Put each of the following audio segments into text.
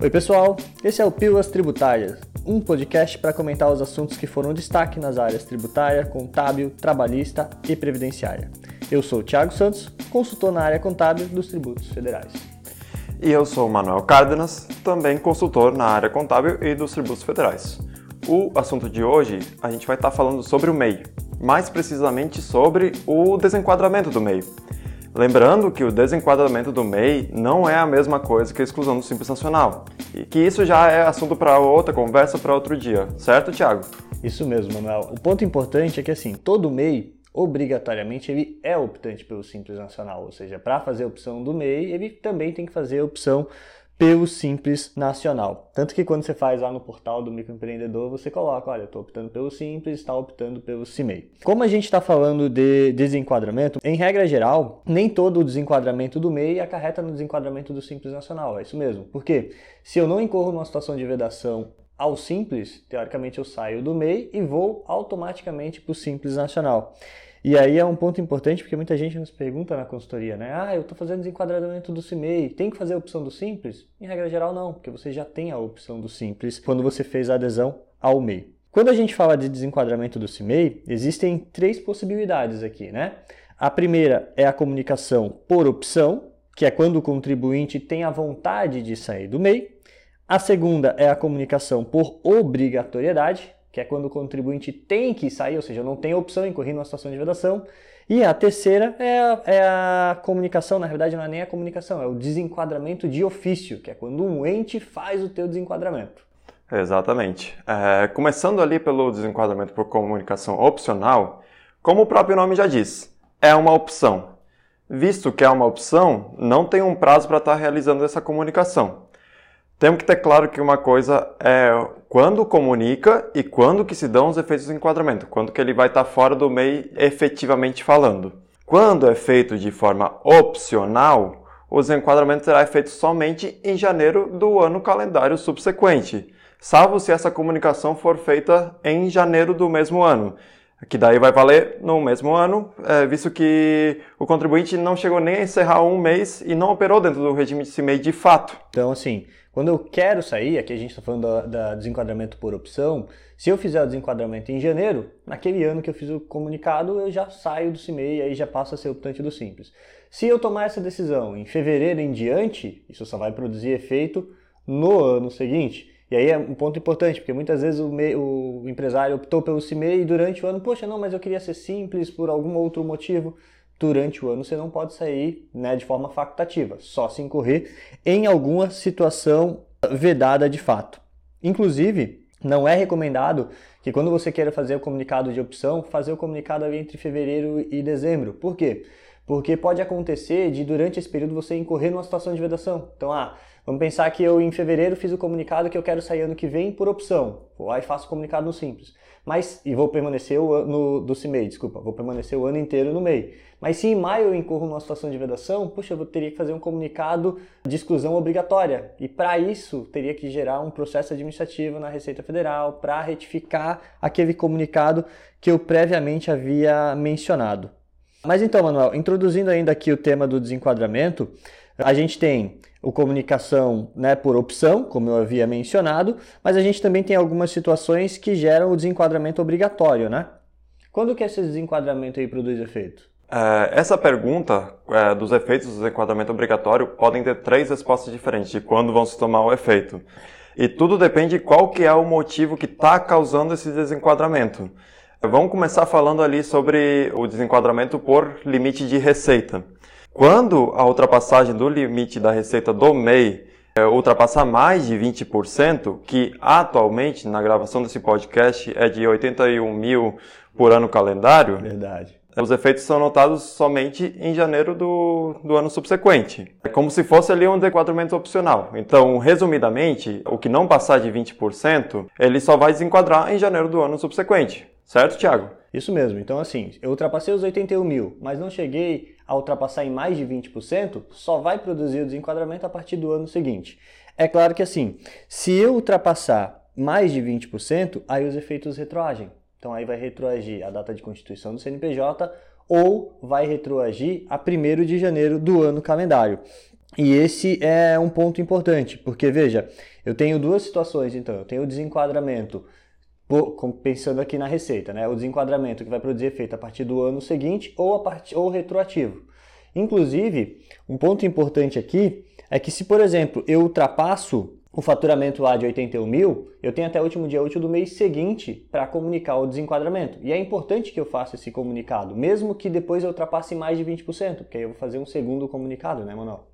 Oi, pessoal. Esse é o Pílulas Tributárias, um podcast para comentar os assuntos que foram destaque nas áreas tributária, contábil, trabalhista e previdenciária. Eu sou o Thiago Santos, consultor na área contábil dos tributos federais. E eu sou o Manuel Cárdenas, também consultor na área contábil e dos tributos federais. O assunto de hoje, a gente vai estar falando sobre o MEI, mais precisamente sobre o desenquadramento do MEI. Lembrando que o desenquadramento do MEI não é a mesma coisa que a exclusão do Simples Nacional. E que isso já é assunto para outra conversa para outro dia, certo, Tiago? Isso mesmo, Manuel. O ponto importante é que assim, todo MEI obrigatoriamente ele é optante pelo Simples Nacional, ou seja, para fazer a opção do MEI, ele também tem que fazer a opção pelo Simples Nacional. Tanto que quando você faz lá no portal do microempreendedor, você coloca, olha, estou optando pelo Simples, está optando pelo CIMEI. Como a gente está falando de desenquadramento, em regra geral, nem todo o desenquadramento do MEI acarreta no desenquadramento do Simples Nacional, é isso mesmo. Porque se eu não incorro numa situação de vedação ao Simples, teoricamente eu saio do MEI e vou automaticamente para o Simples Nacional. E aí é um ponto importante porque muita gente nos pergunta na consultoria, né? Ah, eu estou fazendo desenquadramento do CIMEI, tem que fazer a opção do Simples? Em regra geral, não, porque você já tem a opção do Simples quando você fez a adesão ao MEI. Quando a gente fala de desenquadramento do CIMEI, existem três possibilidades aqui, né? A primeira é a comunicação por opção, que é quando o contribuinte tem a vontade de sair do MEI. A segunda é a comunicação por obrigatoriedade, que é quando o contribuinte tem que sair, ou seja, não tem opção em correr numa situação de vedação. E a terceira é a, é a, comunicação, na verdade não é nem a comunicação, é o desenquadramento de ofício, que é quando um ente faz o teu desenquadramento. Exatamente. É, começando ali pelo desenquadramento por comunicação opcional, como o próprio nome já diz, é uma opção. Visto que é uma opção, não tem um prazo para estar realizando essa comunicação. Temos que ter claro que uma coisa é quando comunica e quando que se dão os efeitos do enquadramento, quando que ele vai estar fora do MEI efetivamente falando. Quando é feito de forma opcional, o desenquadramento será feito somente em janeiro do ano calendário subsequente, salvo se essa comunicação for feita em janeiro do mesmo ano que daí vai valer no mesmo ano, é, visto que o contribuinte não chegou nem a encerrar um mês e não operou dentro do regime de CIMEI de fato. Então, assim, quando eu quero sair, aqui a gente está falando da, desenquadramento por opção, se eu fizer o desenquadramento em janeiro, naquele ano que eu fiz o comunicado, eu já saio do CIMEI e aí já passo a ser optante do Simples. Se eu tomar essa decisão em fevereiro em diante, isso só vai produzir efeito no ano seguinte. E aí é um ponto importante, porque muitas vezes o, me, o empresário optou pelo CIMEI e durante o ano, poxa, não, mas eu queria ser simples por algum outro motivo. Durante o ano você não pode sair né, de forma facultativa, só se incorrer em alguma situação vedada de fato. Inclusive, não é recomendado que quando você queira fazer o comunicado de opção, fazer o comunicado entre fevereiro e dezembro. Por quê? Porque pode acontecer de durante esse período você incorrer numa situação de vedação. Então, ah, Vamos pensar que eu em fevereiro fiz o comunicado que eu quero sair ano que vem por opção. Vou lá e faço o comunicado no Simples. Mas, e vou permanecer o, no, do CIMEI, desculpa, vou permanecer o ano inteiro no MEI. Mas se em maio eu incorro numa situação de vedação, puxa, eu teria que fazer um comunicado de exclusão obrigatória. E para isso, teria que gerar um processo administrativo na Receita Federal para retificar aquele comunicado que eu previamente havia mencionado. Mas então, Manuel, introduzindo ainda aqui o tema do desenquadramento, a gente tem o comunicação né, por opção, como eu havia mencionado, mas a gente também tem algumas situações que geram o desenquadramento obrigatório, né? Quando que esse desenquadramento aí produz efeito? É, essa pergunta é, dos efeitos do desenquadramento obrigatório podem ter três respostas diferentes de quando vão se tomar o efeito. E tudo depende de qual que é o motivo que está causando esse desenquadramento. Vamos começar falando ali sobre o desenquadramento por limite de receita. Quando a ultrapassagem do limite da receita do MEI é, ultrapassar mais de 20%, que atualmente na gravação desse podcast é de 81 mil por ano calendário. Verdade. Os efeitos são notados somente em janeiro do, do ano subsequente. É como se fosse ali um desenquadramento opcional. Então, resumidamente, o que não passar de 20%, ele só vai desenquadrar em janeiro do ano subsequente. Certo, Thiago? Isso mesmo. Então, assim, eu ultrapassei os 81 mil, mas não cheguei a ultrapassar em mais de 20%, só vai produzir o desenquadramento a partir do ano seguinte. É claro que, assim, se eu ultrapassar mais de 20%, aí os efeitos retroagem. Então, aí vai retroagir a data de constituição do CNPJ ou vai retroagir a 1 de janeiro do ano calendário. E esse é um ponto importante, porque veja, eu tenho duas situações então. Eu tenho o desenquadramento, pensando aqui na receita, né? O desenquadramento que vai produzir efeito a partir do ano seguinte ou, a part... ou retroativo. Inclusive, um ponto importante aqui é que se, por exemplo, eu ultrapasso o faturamento lá de 81 mil, eu tenho até o último dia útil do mês seguinte para comunicar o desenquadramento. E é importante que eu faça esse comunicado, mesmo que depois eu ultrapasse mais de 20%, porque aí eu vou fazer um segundo comunicado, né, Manuel?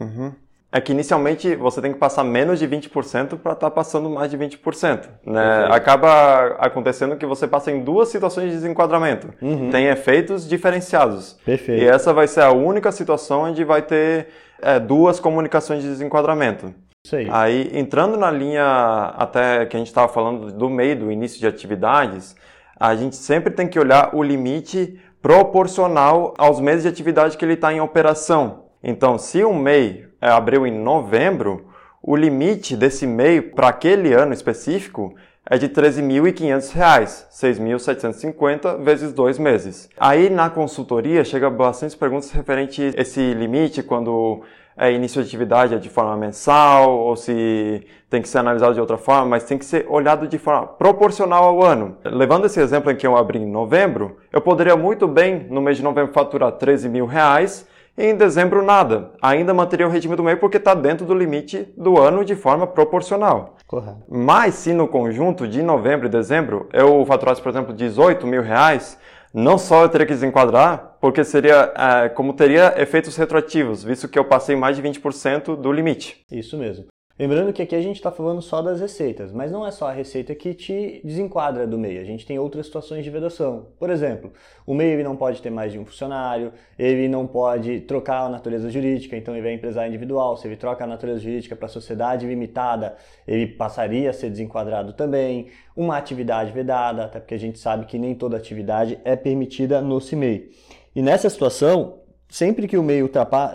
Uhum. É que inicialmente você tem que passar menos de 20% para estar tá passando mais de 20%. Né? Acaba acontecendo que você passa em duas situações de desenquadramento. Uhum. Tem efeitos diferenciados. Perfeito. E essa vai ser a única situação onde vai ter é, duas comunicações de desenquadramento. Isso aí. Aí, entrando na linha até que a gente estava falando do meio, do início de atividades, a gente sempre tem que olhar o limite proporcional aos meses de atividade que ele está em operação. Então, se um MEI abriu em novembro, o limite desse MEI para aquele ano específico é de R$ 13.500, 6.750 vezes dois meses. Aí na consultoria chega bastante perguntas referente a esse limite, quando é início de atividade é de forma mensal, ou se tem que ser analisado de outra forma, mas tem que ser olhado de forma proporcional ao ano. Levando esse exemplo em que eu abri em novembro, eu poderia muito bem, no mês de novembro, faturar 13 mil reais, e em dezembro nada. Ainda manteria o regime do MEI porque está dentro do limite do ano de forma proporcional. Correto. Mas se no conjunto de novembro e dezembro eu faturasse, por exemplo, 18 mil reais, não só eu teria que desenquadrar, porque seria é, como teria efeitos retroativos, visto que eu passei mais de 20% do limite. Isso mesmo. Lembrando que aqui a gente está falando só das receitas, mas não é só a receita que te desenquadra do MEI. A gente tem outras situações de vedação. Por exemplo, o MEI ele não pode ter mais de um funcionário, ele não pode trocar a natureza jurídica, então ele é empresário individual. Se ele troca a natureza jurídica para sociedade limitada, ele passaria a ser desenquadrado também. Uma atividade vedada, até porque a gente sabe que nem toda atividade é permitida no CIMEI. E nessa situação, sempre que o MEI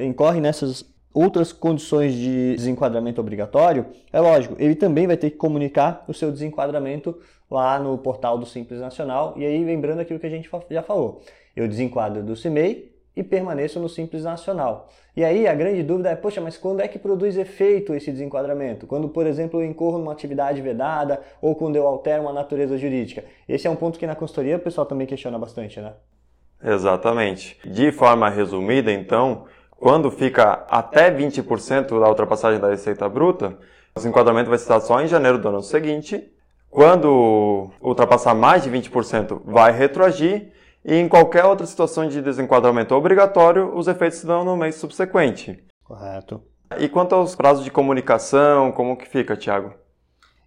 incorre nessas outras condições de desenquadramento obrigatório, é lógico, ele também vai ter que comunicar o seu desenquadramento lá no portal do Simples Nacional. E aí, lembrando aquilo que a gente já falou, eu desenquadro do CIMEI e permaneço no Simples Nacional. E aí a grande dúvida é, poxa, mas quando é que produz efeito esse desenquadramento? Quando, por exemplo, eu incorro numa atividade vedada ou quando eu altero uma natureza jurídica? Esse é um ponto que na consultoria o pessoal também questiona bastante, né? Exatamente. De forma resumida, então, quando fica até 20% da ultrapassagem da receita bruta, o enquadramento vai estar só em janeiro do ano seguinte. Quando ultrapassar mais de 20%, vai retroagir. E em qualquer outra situação de desenquadramento obrigatório, os efeitos se dão no mês subsequente. Correto. E quanto aos prazos de comunicação, como que fica, Tiago?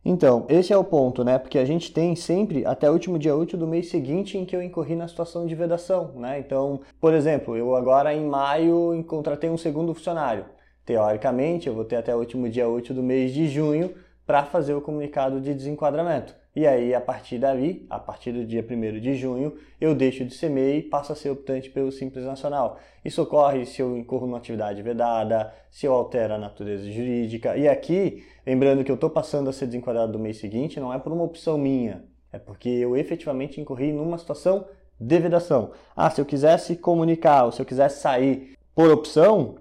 Então, esse é o ponto, né? Porque a gente tem sempre até o último dia útil do mês seguinte em que eu incorri na situação de vedação, né? Então, por exemplo, eu agora em maio contratei um segundo funcionário. Teoricamente, eu vou ter até o último dia útil do mês de junho para fazer o comunicado de desenquadramento. E aí, a partir dali, a partir do dia 1 de junho, eu deixo de ser MEI e passo a ser optante pelo Simples Nacional. Isso ocorre se eu incorro numa atividade vedada, se eu altero a natureza jurídica. E aqui, lembrando que eu estou passando a ser desenquadrado do mês seguinte, não é por uma opção minha, é porque eu efetivamente incorri numa situação de vedação. Ah, se eu quisesse comunicar ou se eu quisesse sair por opção,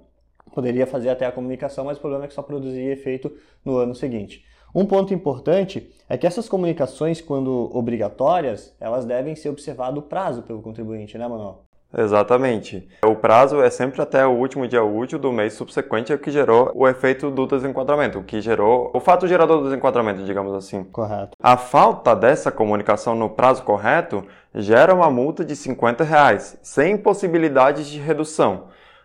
poderia fazer até a comunicação, mas o problema é que só produzia efeito no ano seguinte. Um ponto importante é que essas comunicações, quando obrigatórias, elas devem ser observado o prazo pelo contribuinte, né, Manuel? Exatamente. O prazo é sempre até o último dia útil do mês subsequente ao que gerou o efeito do desenquadramento, o que gerou o fato gerador do desenquadramento, digamos assim. Correto. A falta dessa comunicação no prazo correto gera uma multa de 50 reais, sem possibilidades de redução.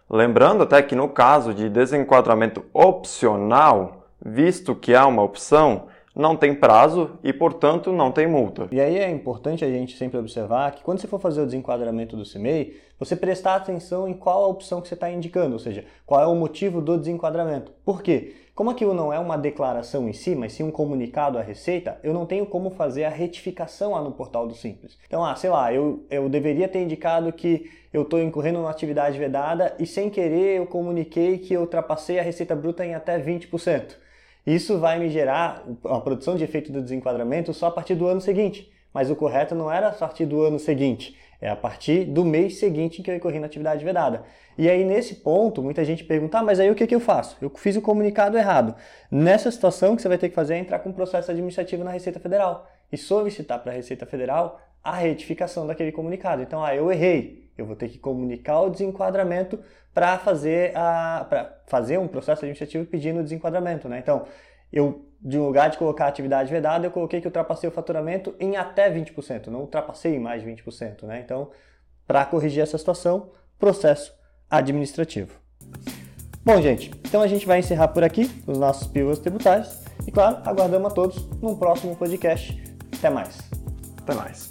Lembrando até que no caso de desenquadramento opcional, visto que há uma opção, não tem prazo e, portanto, não tem multa. E aí é importante a gente sempre observar que quando você for fazer o desenquadramento do CIMEI, você prestar atenção em qual a opção que você está indicando, ou seja, qual é o motivo do desenquadramento. Por quê? Como aquilo não é uma declaração em si, mas sim um comunicado à Receita, eu não tenho como fazer a retificação lá no portal do Simples. Então, ah, sei lá, eu, eu deveria ter indicado que eu estou incorrendo numa atividade vedada e sem querer eu comuniquei que eu ultrapassei a receita bruta em até 20%. Isso vai me gerar a produção de efeito do desenquadramento só a partir do ano seguinte. Mas o correto não era a partir do ano seguinte, É a partir do mês seguinte em que eu incorri na atividade vedada. E aí, nesse ponto, muita gente pergunta, ah, mas aí o que, que eu faço? Eu fiz o comunicado errado. Nessa situação, o que você vai ter que fazer é entrar com um processo administrativo na Receita Federal e solicitar para a Receita Federal a retificação daquele comunicado. Então, ah, eu errei. Eu vou ter que comunicar o desenquadramento para fazer, a, fazer um processo administrativo pedindo o desenquadramento. Né? Então, eu, de um lugar de colocar atividade vedada, eu coloquei que ultrapassei o faturamento em até 20%, não ultrapassei mais de 20%. Né? Então, para corrigir essa situação, processo administrativo. Bom, gente, então a gente vai encerrar por aqui os nossos pílulas tributários. E claro, aguardamos a todos num próximo podcast. Até mais. Até mais.